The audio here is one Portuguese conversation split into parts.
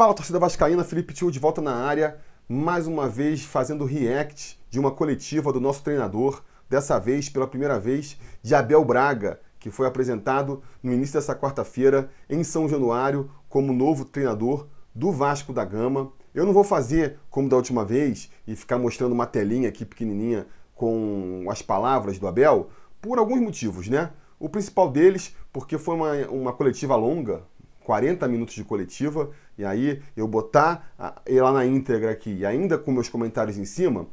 Fala torcida vascaína, Felipe Tio de volta na área, mais uma vez fazendo react de uma coletiva do nosso treinador, dessa vez pela primeira vez de Abel Braga, que foi apresentado no início dessa quarta-feira em São Januário como novo treinador do Vasco da Gama. Eu não vou fazer como da última vez e ficar mostrando uma telinha aqui pequenininha com as palavras do Abel, por alguns motivos, né? O principal deles, porque foi uma, uma coletiva longa, 40 minutos de coletiva, e aí eu botar ela na íntegra aqui, e ainda com meus comentários em cima,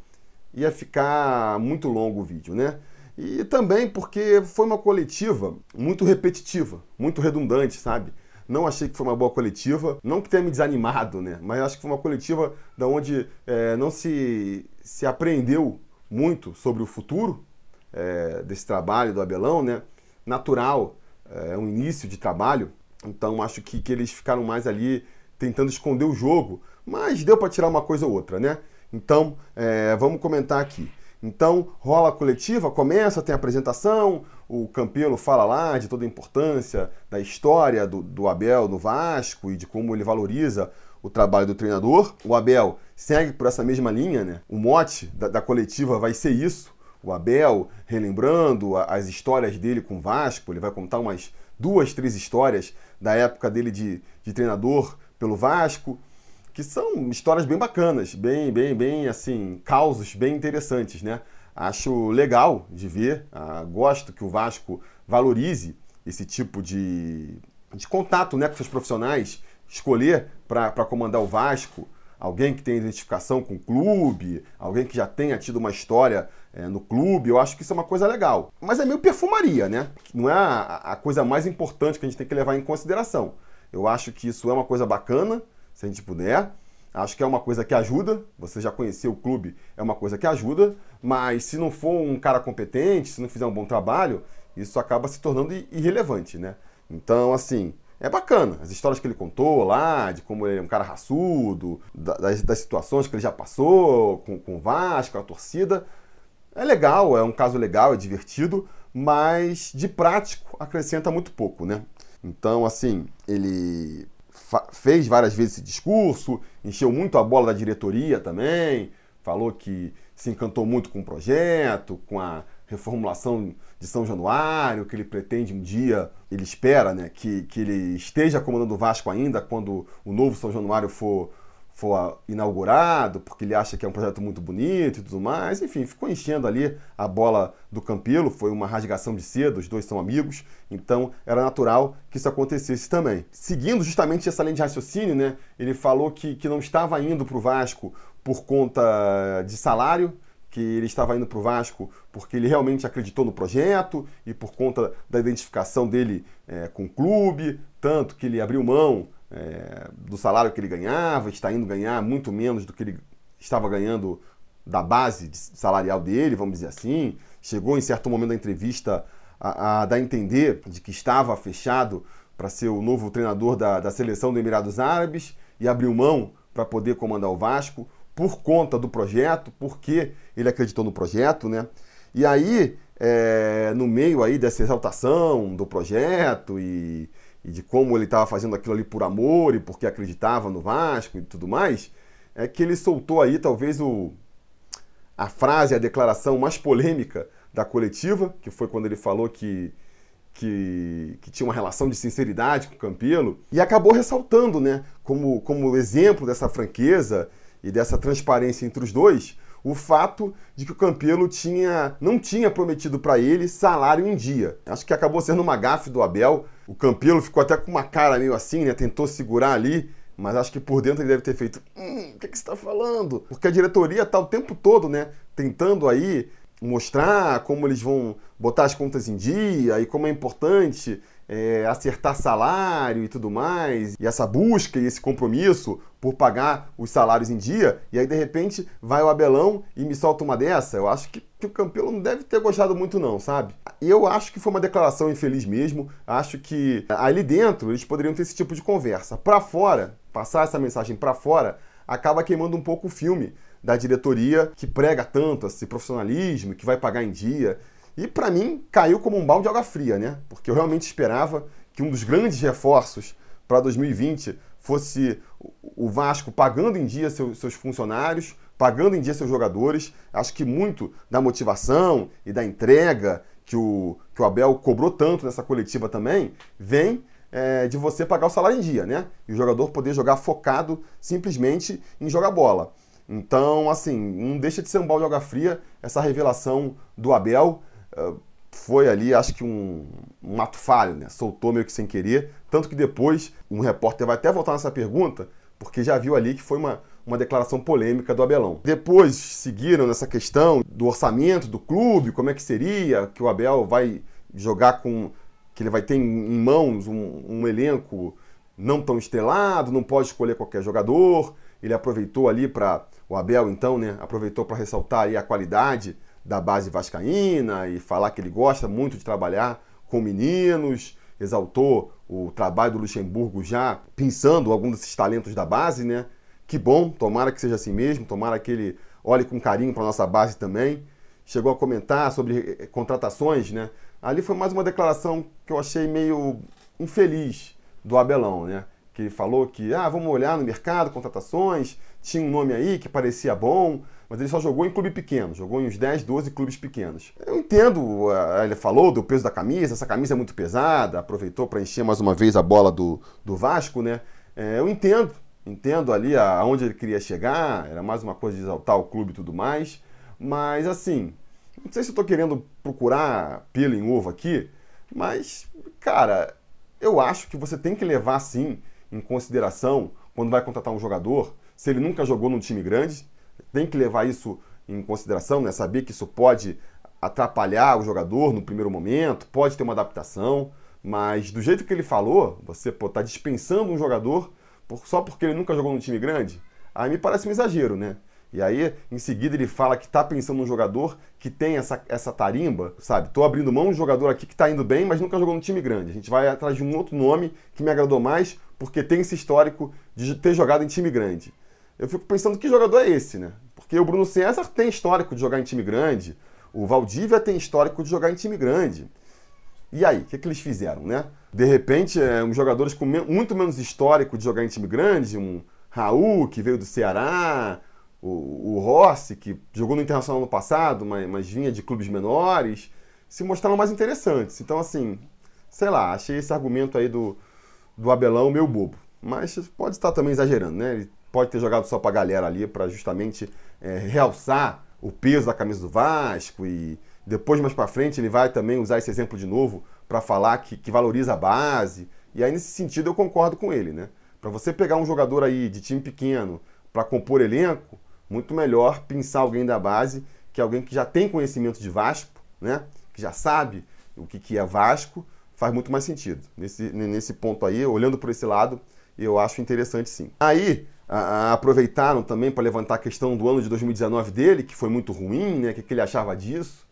ia ficar muito longo o vídeo, né? E também porque foi uma coletiva muito repetitiva, muito redundante, sabe? Não achei que foi uma boa coletiva, não que tenha me desanimado, né? Mas acho que foi uma coletiva da onde é, não se, se aprendeu muito sobre o futuro é, desse trabalho do Abelão, né? Natural, é um início de trabalho, então acho que, que eles ficaram mais ali tentando esconder o jogo, mas deu para tirar uma coisa ou outra, né? Então é, vamos comentar aqui. Então rola a coletiva, começa, tem a apresentação, o Campelo fala lá de toda a importância da história do, do Abel no Vasco e de como ele valoriza o trabalho do treinador. O Abel segue por essa mesma linha, né? O mote da, da coletiva vai ser isso. O Abel relembrando as histórias dele com o Vasco, ele vai contar umas duas, três histórias da época dele de, de treinador pelo Vasco, que são histórias bem bacanas, bem, bem, bem, assim, causos bem interessantes, né? Acho legal de ver, ah, gosto que o Vasco valorize esse tipo de, de contato né, com seus profissionais, escolher para comandar o Vasco alguém que tenha identificação com o clube, alguém que já tenha tido uma história é, no clube, eu acho que isso é uma coisa legal. Mas é meio perfumaria, né? Não é a, a, coisa mais importante que a gente tem que levar em consideração. Eu acho que isso é uma coisa bacana, se a gente puder. Acho que é uma coisa que ajuda. Você já conheceu o clube, é uma coisa que ajuda. Mas se não for um cara competente, se não fizer um bom trabalho, isso acaba se tornando irrelevante, né? Então, assim, é bacana. As histórias que ele contou lá, de como ele é um cara raçudo, das, das situações que ele já passou com, com o Vasco, a torcida. É legal, é um caso legal, é divertido, mas de prático acrescenta muito pouco, né? Então, assim, ele fez várias vezes esse discurso, encheu muito a bola da diretoria também, falou que se encantou muito com o projeto, com a reformulação de São Januário, que ele pretende um dia, ele espera né, que, que ele esteja comandando o Vasco ainda quando o novo São Januário for, for inaugurado, porque ele acha que é um projeto muito bonito e tudo mais. Enfim, ficou enchendo ali a bola do Campelo, foi uma rasgação de seda, os dois são amigos, então era natural que isso acontecesse também. Seguindo justamente essa linha de raciocínio, né, ele falou que, que não estava indo para o Vasco por conta de salário, que ele estava indo para o Vasco porque ele realmente acreditou no projeto e por conta da identificação dele é, com o clube, tanto que ele abriu mão é, do salário que ele ganhava, está indo ganhar muito menos do que ele estava ganhando da base salarial dele, vamos dizer assim. Chegou em certo momento da entrevista a, a dar a entender de que estava fechado para ser o novo treinador da, da seleção do Emirados Árabes e abriu mão para poder comandar o Vasco por conta do projeto, porque ele acreditou no projeto, né? E aí, é, no meio aí dessa exaltação do projeto e, e de como ele estava fazendo aquilo ali por amor e porque acreditava no Vasco e tudo mais, é que ele soltou aí talvez o, a frase, a declaração mais polêmica da coletiva, que foi quando ele falou que, que, que, tinha uma relação de sinceridade com o Campelo, e acabou ressaltando, né, como, como exemplo dessa franqueza e dessa transparência entre os dois, o fato de que o Campelo tinha, não tinha prometido para ele salário em dia. Acho que acabou sendo uma gafe do Abel. O Campelo ficou até com uma cara meio assim, né? Tentou segurar ali, mas acho que por dentro ele deve ter feito: hum, o que, que você está falando? Porque a diretoria está o tempo todo, né? Tentando aí mostrar como eles vão botar as contas em dia e como é importante é, acertar salário e tudo mais, e essa busca e esse compromisso por pagar os salários em dia, e aí de repente vai o Abelão e me solta uma dessa, eu acho que, que o Campelo não deve ter gostado muito não, sabe? Eu acho que foi uma declaração infeliz mesmo, acho que ali dentro eles poderiam ter esse tipo de conversa. Para fora, passar essa mensagem para fora, acaba queimando um pouco o filme da diretoria que prega tanto esse profissionalismo, que vai pagar em dia. E para mim caiu como um balde de água fria, né? Porque eu realmente esperava que um dos grandes reforços para 2020 fosse o Vasco pagando em dia seus funcionários, pagando em dia seus jogadores. Acho que muito da motivação e da entrega que o, que o Abel cobrou tanto nessa coletiva também vem é, de você pagar o salário em dia, né? E o jogador poder jogar focado simplesmente em jogar bola. Então, assim, não deixa de ser um balde de água fria essa revelação do Abel. Uh, foi ali, acho que um, um ato falho, né? Soltou meio que sem querer. Tanto que depois um repórter vai até voltar nessa pergunta, porque já viu ali que foi uma, uma declaração polêmica do Abelão. Depois seguiram nessa questão do orçamento do clube, como é que seria, que o Abel vai jogar com. que ele vai ter em mãos um, um elenco não tão estelado, não pode escolher qualquer jogador. Ele aproveitou ali para. O Abel, então, né? Aproveitou para ressaltar aí a qualidade da base vascaína e falar que ele gosta muito de trabalhar com meninos, exaltou o trabalho do Luxemburgo já pensando alguns desses talentos da base, né? Que bom, tomara que seja assim mesmo, tomara que ele olhe com carinho para nossa base também. Chegou a comentar sobre eh, contratações, né? Ali foi mais uma declaração que eu achei meio infeliz do Abelão, né? Que falou que, ah, vamos olhar no mercado, contratações, tinha um nome aí que parecia bom, mas ele só jogou em clube pequeno, jogou em uns 10, 12 clubes pequenos. Eu entendo, eh, ele falou do peso da camisa, essa camisa é muito pesada, aproveitou para encher mais uma vez a bola do, do Vasco, né? Eu entendo, entendo ali aonde ele queria chegar, era mais uma coisa de exaltar o clube e tudo mais, mas assim, não sei se eu estou querendo procurar pelo em ovo aqui, mas, cara, eu acho que você tem que levar sim em consideração quando vai contratar um jogador, se ele nunca jogou num time grande, tem que levar isso em consideração, né? Saber que isso pode atrapalhar o jogador no primeiro momento, pode ter uma adaptação, mas do jeito que ele falou, você está dispensando um jogador só porque ele nunca jogou num time grande, aí me parece um exagero, né? E aí, em seguida, ele fala que está pensando num jogador que tem essa, essa tarimba, sabe? Estou abrindo mão de um jogador aqui que está indo bem, mas nunca jogou no time grande. A gente vai atrás de um outro nome que me agradou mais, porque tem esse histórico de ter jogado em time grande eu fico pensando que jogador é esse, né? Porque o Bruno César tem histórico de jogar em time grande, o Valdívia tem histórico de jogar em time grande. E aí, o que, que eles fizeram, né? De repente, é, uns jogadores com me muito menos histórico de jogar em time grande, um Raul, que veio do Ceará, o, o Rossi, que jogou no Internacional no passado, mas, mas vinha de clubes menores, se mostraram mais interessantes. Então, assim, sei lá, achei esse argumento aí do, do Abelão meio bobo. Mas pode estar também exagerando, né? Ele pode ter jogado só para a galera ali para justamente é, realçar o peso da camisa do Vasco e depois mais para frente ele vai também usar esse exemplo de novo para falar que, que valoriza a base. E aí nesse sentido eu concordo com ele, né? Para você pegar um jogador aí de time pequeno para compor elenco, muito melhor pensar alguém da base, que é alguém que já tem conhecimento de Vasco, né? Que já sabe o que, que é Vasco, faz muito mais sentido. Nesse, nesse ponto aí, olhando por esse lado, eu acho interessante sim. Aí, a, a aproveitaram também para levantar a questão do ano de 2019 dele, que foi muito ruim, né? O que, que ele achava disso?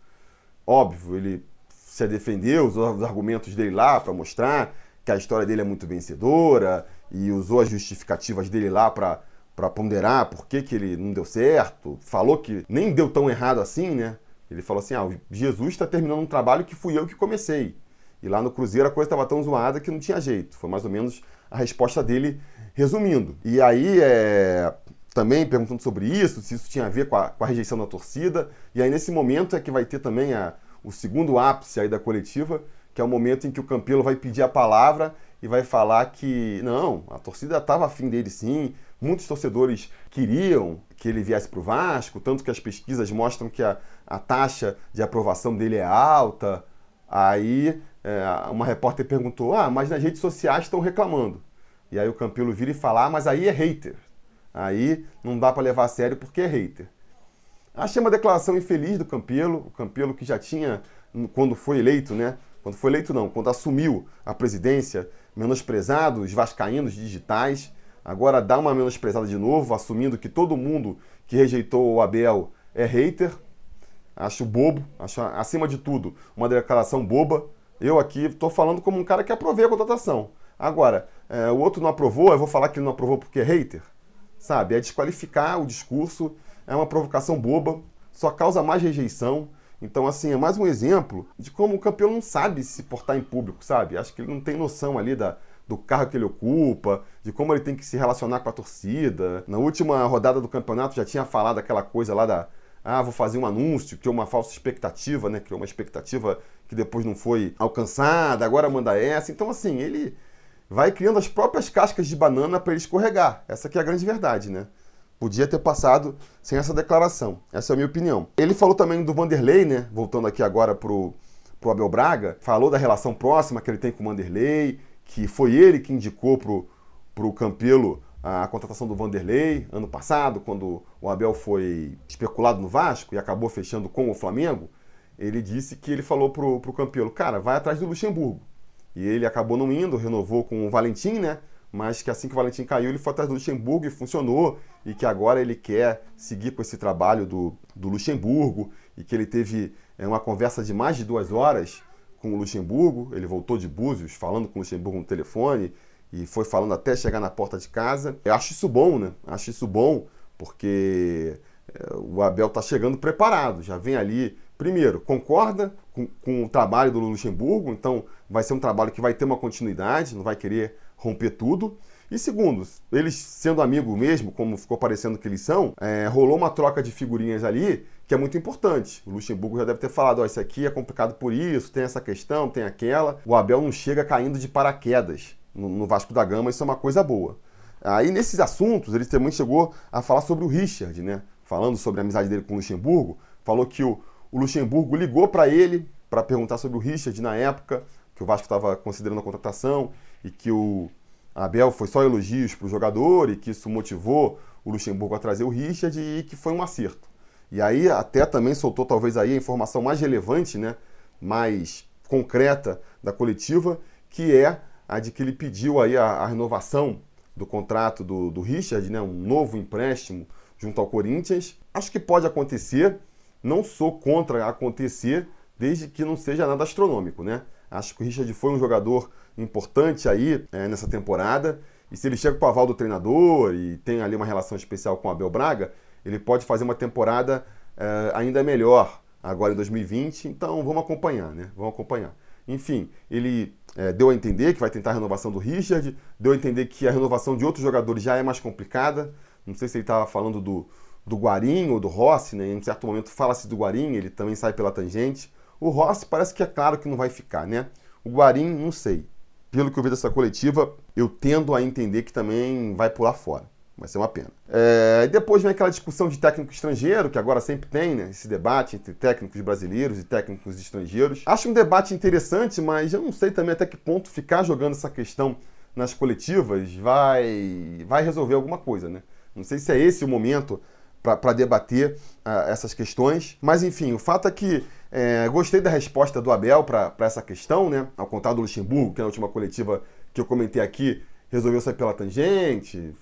Óbvio, ele se defendeu, usou os argumentos dele lá para mostrar que a história dele é muito vencedora e usou as justificativas dele lá para para ponderar por que, que ele não deu certo. Falou que nem deu tão errado assim, né? Ele falou assim: ah, Jesus está terminando um trabalho que fui eu que comecei. E lá no Cruzeiro a coisa estava tão zoada que não tinha jeito. Foi mais ou menos a resposta dele resumindo. E aí, é, também perguntando sobre isso, se isso tinha a ver com a, com a, rejeição da torcida. E aí, nesse momento, é que vai ter também a, o segundo ápice aí da coletiva, que é o momento em que o Campelo vai pedir a palavra e vai falar que, não, a torcida estava afim dele sim, muitos torcedores queriam que ele viesse para o Vasco, tanto que as pesquisas mostram que a, a taxa de aprovação dele é alta. Aí é, uma repórter perguntou: Ah, mas nas redes sociais estão reclamando. E aí o Campelo vira e fala, ah, mas aí é hater. Aí não dá para levar a sério porque é hater. Achei uma declaração infeliz do Campelo, o Campelo que já tinha, quando foi eleito, né? Quando foi eleito não, quando assumiu a presidência, menosprezado os vascaínos digitais, agora dá uma menosprezada de novo, assumindo que todo mundo que rejeitou o Abel é hater. Acho bobo, acho acima de tudo uma declaração boba. Eu aqui estou falando como um cara que aprovei a contratação. Agora, é, o outro não aprovou, eu vou falar que ele não aprovou porque é hater? Sabe? É desqualificar o discurso, é uma provocação boba, só causa mais rejeição. Então, assim, é mais um exemplo de como o campeão não sabe se portar em público, sabe? Acho que ele não tem noção ali da, do carro que ele ocupa, de como ele tem que se relacionar com a torcida. Na última rodada do campeonato já tinha falado aquela coisa lá da ah, vou fazer um anúncio, criou uma falsa expectativa, né? Criou uma expectativa que depois não foi alcançada, agora manda essa. Então, assim, ele vai criando as próprias cascas de banana para ele escorregar. Essa aqui é a grande verdade, né? Podia ter passado sem essa declaração. Essa é a minha opinião. Ele falou também do Vanderlei, né? Voltando aqui agora pro, pro Abel Braga. Falou da relação próxima que ele tem com o Vanderlei, que foi ele que indicou pro, pro Campelo a contratação do Vanderlei ano passado, quando o Abel foi especulado no Vasco e acabou fechando com o Flamengo, ele disse que ele falou pro, pro Campelo, cara, vai atrás do Luxemburgo. E ele acabou não indo, renovou com o Valentim, né? Mas que assim que o Valentim caiu, ele foi atrás do Luxemburgo e funcionou. E que agora ele quer seguir com esse trabalho do, do Luxemburgo. E que ele teve é, uma conversa de mais de duas horas com o Luxemburgo. Ele voltou de Búzios falando com o Luxemburgo no telefone e foi falando até chegar na porta de casa. Eu acho isso bom, né? Acho isso bom porque é, o Abel está chegando preparado, já vem ali. Primeiro, concorda com, com, o trabalho do Luxemburgo, então vai ser um trabalho que vai ter uma continuidade, não vai querer romper tudo. E segundo, eles sendo amigo mesmo, como ficou parecendo que eles são, é, rolou uma troca de figurinhas ali que é muito importante. O Luxemburgo já deve ter falado: ó, isso aqui é complicado por isso, tem essa questão, tem aquela. O Abel não chega caindo de paraquedas no, no Vasco da Gama, isso é uma coisa boa. Aí nesses assuntos, ele também chegou a falar sobre o Richard, né? Falando sobre a amizade dele com o Luxemburgo, falou que o, o Luxemburgo ligou para ele para perguntar sobre o Richard na época, que o Vasco estava considerando a contratação e que o Abel foi só elogios para o jogador e que isso motivou o Luxemburgo a trazer o Richard e que foi um acerto. E aí até também soltou talvez aí a informação mais relevante, né, mais concreta da coletiva, que é a de que ele pediu aí a, a renovação do contrato do, do Richard, né, um novo empréstimo junto ao Corinthians. Acho que pode acontecer, não sou contra acontecer, desde que não seja nada astronômico, né? Acho que o Richard foi um jogador importante aí é, nessa temporada. E se ele chega com o aval do treinador e tem ali uma relação especial com o Abel Braga, ele pode fazer uma temporada é, ainda melhor agora em 2020. Então vamos acompanhar, né? Vamos acompanhar. Enfim, ele é, deu a entender que vai tentar a renovação do Richard, deu a entender que a renovação de outros jogadores já é mais complicada. Não sei se ele estava falando do, do Guarim ou do Rossi, né? Em certo momento fala-se do Guarim, ele também sai pela tangente. O Rossi parece que é claro que não vai ficar, né? O Guarim, não sei. Pelo que eu vi dessa coletiva, eu tendo a entender que também vai pular fora. Vai ser uma pena. É, depois vem aquela discussão de técnico estrangeiro, que agora sempre tem, né? Esse debate entre técnicos brasileiros e técnicos estrangeiros. Acho um debate interessante, mas eu não sei também até que ponto ficar jogando essa questão nas coletivas vai, vai resolver alguma coisa, né? Não sei se é esse o momento para debater uh, essas questões. Mas enfim, o fato é que é, gostei da resposta do Abel para essa questão, né? Ao contrário do Luxemburgo, que na última coletiva que eu comentei aqui resolveu sair pela tangente,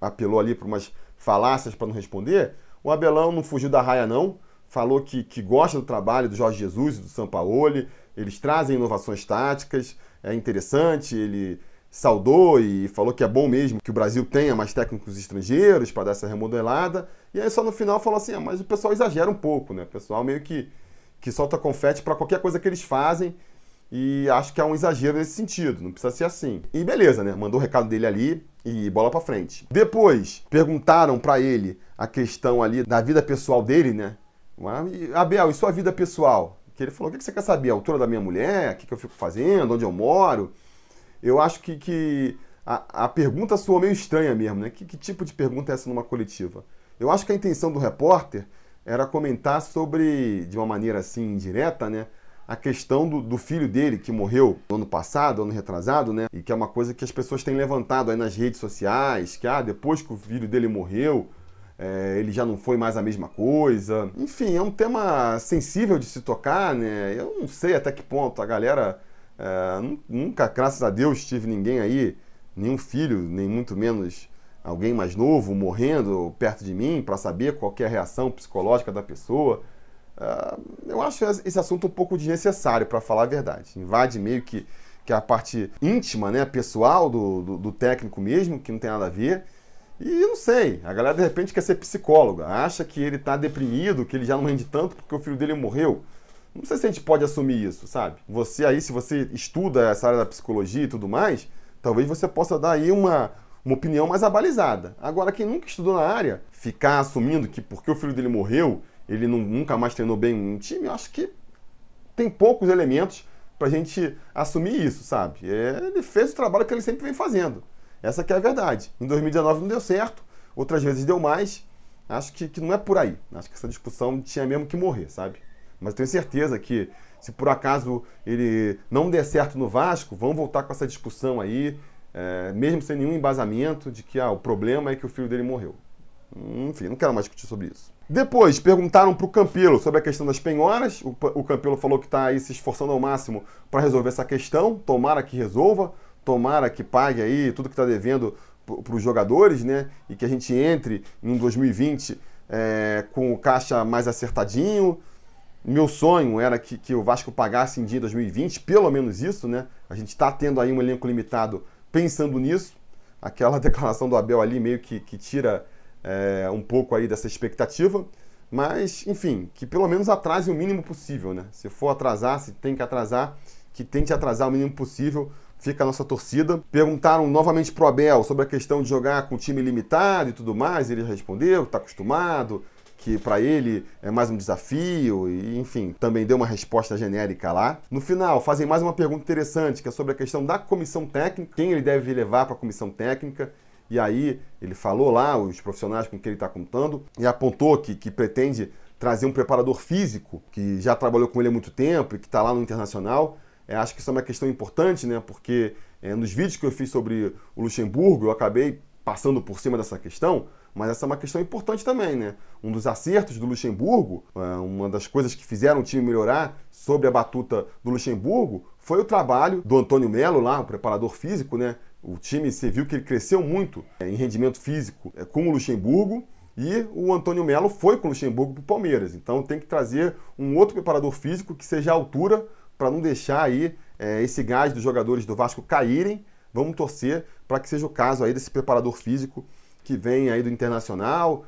apelou ali para umas falácias para não responder. O Abelão não fugiu da raia, não. Falou que, que gosta do trabalho do Jorge Jesus e do Sampaoli. Eles trazem inovações táticas, é interessante. Ele saudou e falou que é bom mesmo que o Brasil tenha mais técnicos estrangeiros para dar essa remodelada. E aí só no final falou assim, ah, mas o pessoal exagera um pouco, né? O pessoal meio que, que solta confete para qualquer coisa que eles fazem e acho que é um exagero nesse sentido, não precisa ser assim. E beleza, né? Mandou o recado dele ali e bola para frente. Depois, perguntaram para ele a questão ali da vida pessoal dele, né? Abel, e sua vida pessoal? Que ele falou: o que você quer saber? A altura da minha mulher? O que eu fico fazendo? Onde eu moro? Eu acho que, que a, a pergunta soou meio estranha mesmo, né? Que, que tipo de pergunta é essa numa coletiva? Eu acho que a intenção do repórter era comentar sobre, de uma maneira assim indireta, né? a questão do, do, filho dele que morreu no ano passado, ano retrasado, né? E que é uma coisa que as pessoas têm levantado aí nas redes sociais, que ah, depois que o filho dele morreu, é, ele já não foi mais a mesma coisa. Enfim, é um tema sensível de se tocar, né? Eu não sei até que ponto a galera. É, nunca, graças a Deus, tive ninguém aí, nenhum filho, nem muito menos alguém mais novo morrendo perto de mim para saber qual é a reação psicológica da pessoa. Uh, eu acho esse assunto um pouco desnecessário, para falar a verdade. Invade meio que, que a parte íntima, né, pessoal do, do, do, técnico mesmo, que não tem nada a ver. E não sei, a galera de repente quer ser psicóloga, acha que ele está deprimido, que ele já não rende tanto porque o filho dele morreu. Não sei se a gente pode assumir isso, sabe? Você aí, se você estuda essa área da psicologia e tudo mais, talvez você possa dar aí uma, uma opinião mais abalizada. Agora, quem nunca estudou na área, ficar assumindo que porque o filho dele morreu, ele não, nunca mais treinou bem um time, eu acho que tem poucos elementos para a gente assumir isso, sabe? É, ele fez o trabalho que ele sempre vem fazendo. Essa que é a verdade. Em 2019 não deu certo, outras vezes deu mais. Acho que, que não é por aí. Acho que essa discussão tinha mesmo que morrer, sabe? Mas tenho certeza que se por acaso ele não der certo no Vasco, vamos voltar com essa discussão aí, é, mesmo sem nenhum embasamento de que ah, o problema é que o filho dele morreu. Enfim, não quero mais discutir sobre isso. Depois, perguntaram para o Campelo sobre a questão das penhoras. O, o Campelo falou que está aí se esforçando ao máximo para resolver essa questão. Tomara que resolva, tomara que pague aí tudo que está devendo para os jogadores, né? E que a gente entre em um 2020 é, com o caixa mais acertadinho. Meu sonho era que, que o Vasco pagasse em dia 2020, pelo menos isso, né? A gente está tendo aí um elenco limitado pensando nisso. Aquela declaração do Abel ali meio que, que tira é, um pouco aí dessa expectativa. Mas, enfim, que pelo menos atrase o mínimo possível, né? Se for atrasar, se tem que atrasar, que tente atrasar o mínimo possível. Fica a nossa torcida. Perguntaram novamente pro Abel sobre a questão de jogar com time limitado e tudo mais. Ele respondeu está acostumado, que para ele é mais um desafio, e enfim, também deu uma resposta genérica lá. No final, fazem mais uma pergunta interessante, que é sobre a questão da comissão técnica, quem ele deve levar para a comissão técnica. E aí ele falou lá os profissionais com quem ele está contando e apontou que, que pretende trazer um preparador físico que já trabalhou com ele há muito tempo e que está lá no internacional. É, acho que isso é uma questão importante, né? Porque é, nos vídeos que eu fiz sobre o Luxemburgo eu acabei passando por cima dessa questão, mas essa é uma questão importante também, né? Um dos acertos do Luxemburgo, é, uma das coisas que fizeram o time melhorar sobre a batuta do Luxemburgo, foi o trabalho do Antônio Melo lá, o preparador físico, né? O time, você viu que ele cresceu muito é, em rendimento físico é, com o Luxemburgo, e o Antônio Melo foi com o Luxemburgo para o Palmeiras. Então tem que trazer um outro preparador físico que seja à altura para não deixar aí é, esse gás dos jogadores do Vasco caírem. Vamos torcer para que seja o caso aí desse preparador físico que vem aí do Internacional.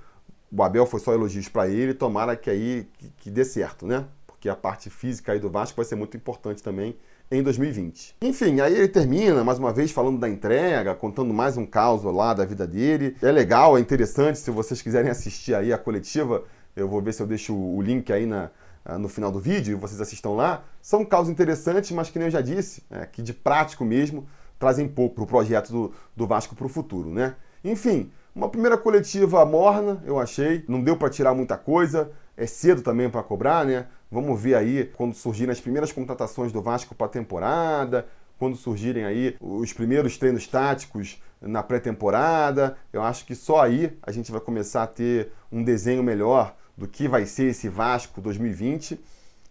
O Abel foi só elogios para ele, tomara que aí que, que dê certo, né? Porque a parte física aí do Vasco vai ser muito importante também em 2020. Enfim, aí ele termina mais uma vez falando da entrega, contando mais um caos lá da vida dele. É legal, é interessante, se vocês quiserem assistir aí a coletiva, eu vou ver se eu deixo o link aí na, no final do vídeo e vocês assistam lá. São causas interessantes, mas que nem eu já disse, é, que de prático mesmo trazem pouco para o projeto do, do Vasco para o futuro, né? Enfim, uma primeira coletiva morna, eu achei. Não deu para tirar muita coisa. É cedo também para cobrar, né? Vamos ver aí quando surgirem as primeiras contratações do Vasco para a temporada, quando surgirem aí os primeiros treinos táticos na pré-temporada. Eu acho que só aí a gente vai começar a ter um desenho melhor do que vai ser esse Vasco 2020.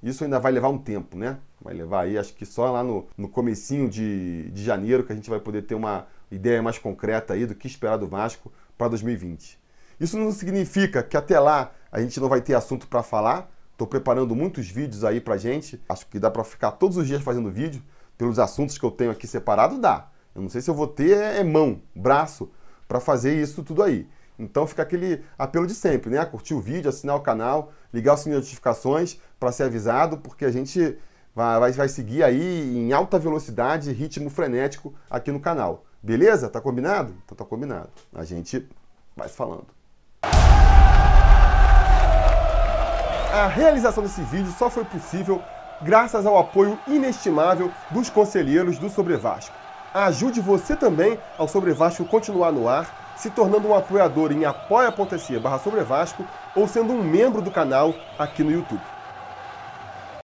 Isso ainda vai levar um tempo, né? Vai levar aí, acho que só lá no, no comecinho de, de janeiro que a gente vai poder ter uma ideia mais concreta aí do que esperar do Vasco para 2020. Isso não significa que até lá a gente não vai ter assunto para falar. Estou preparando muitos vídeos aí para gente. Acho que dá para ficar todos os dias fazendo vídeo pelos assuntos que eu tenho aqui separado, dá. Eu não sei se eu vou ter é, mão, braço para fazer isso tudo aí. Então fica aquele apelo de sempre, né? Curtir o vídeo, assinar o canal, ligar o sininho de notificações para ser avisado, porque a gente vai, vai, vai seguir aí em alta velocidade, ritmo frenético aqui no canal. Beleza? Tá combinado? Então tá combinado. A gente vai falando. A realização desse vídeo só foi possível graças ao apoio inestimável dos conselheiros do Sobre Vasco. Ajude você também ao Sobre Vasco continuar no ar, se tornando um apoiador em apoia.se barra Sobre Vasco ou sendo um membro do canal aqui no YouTube.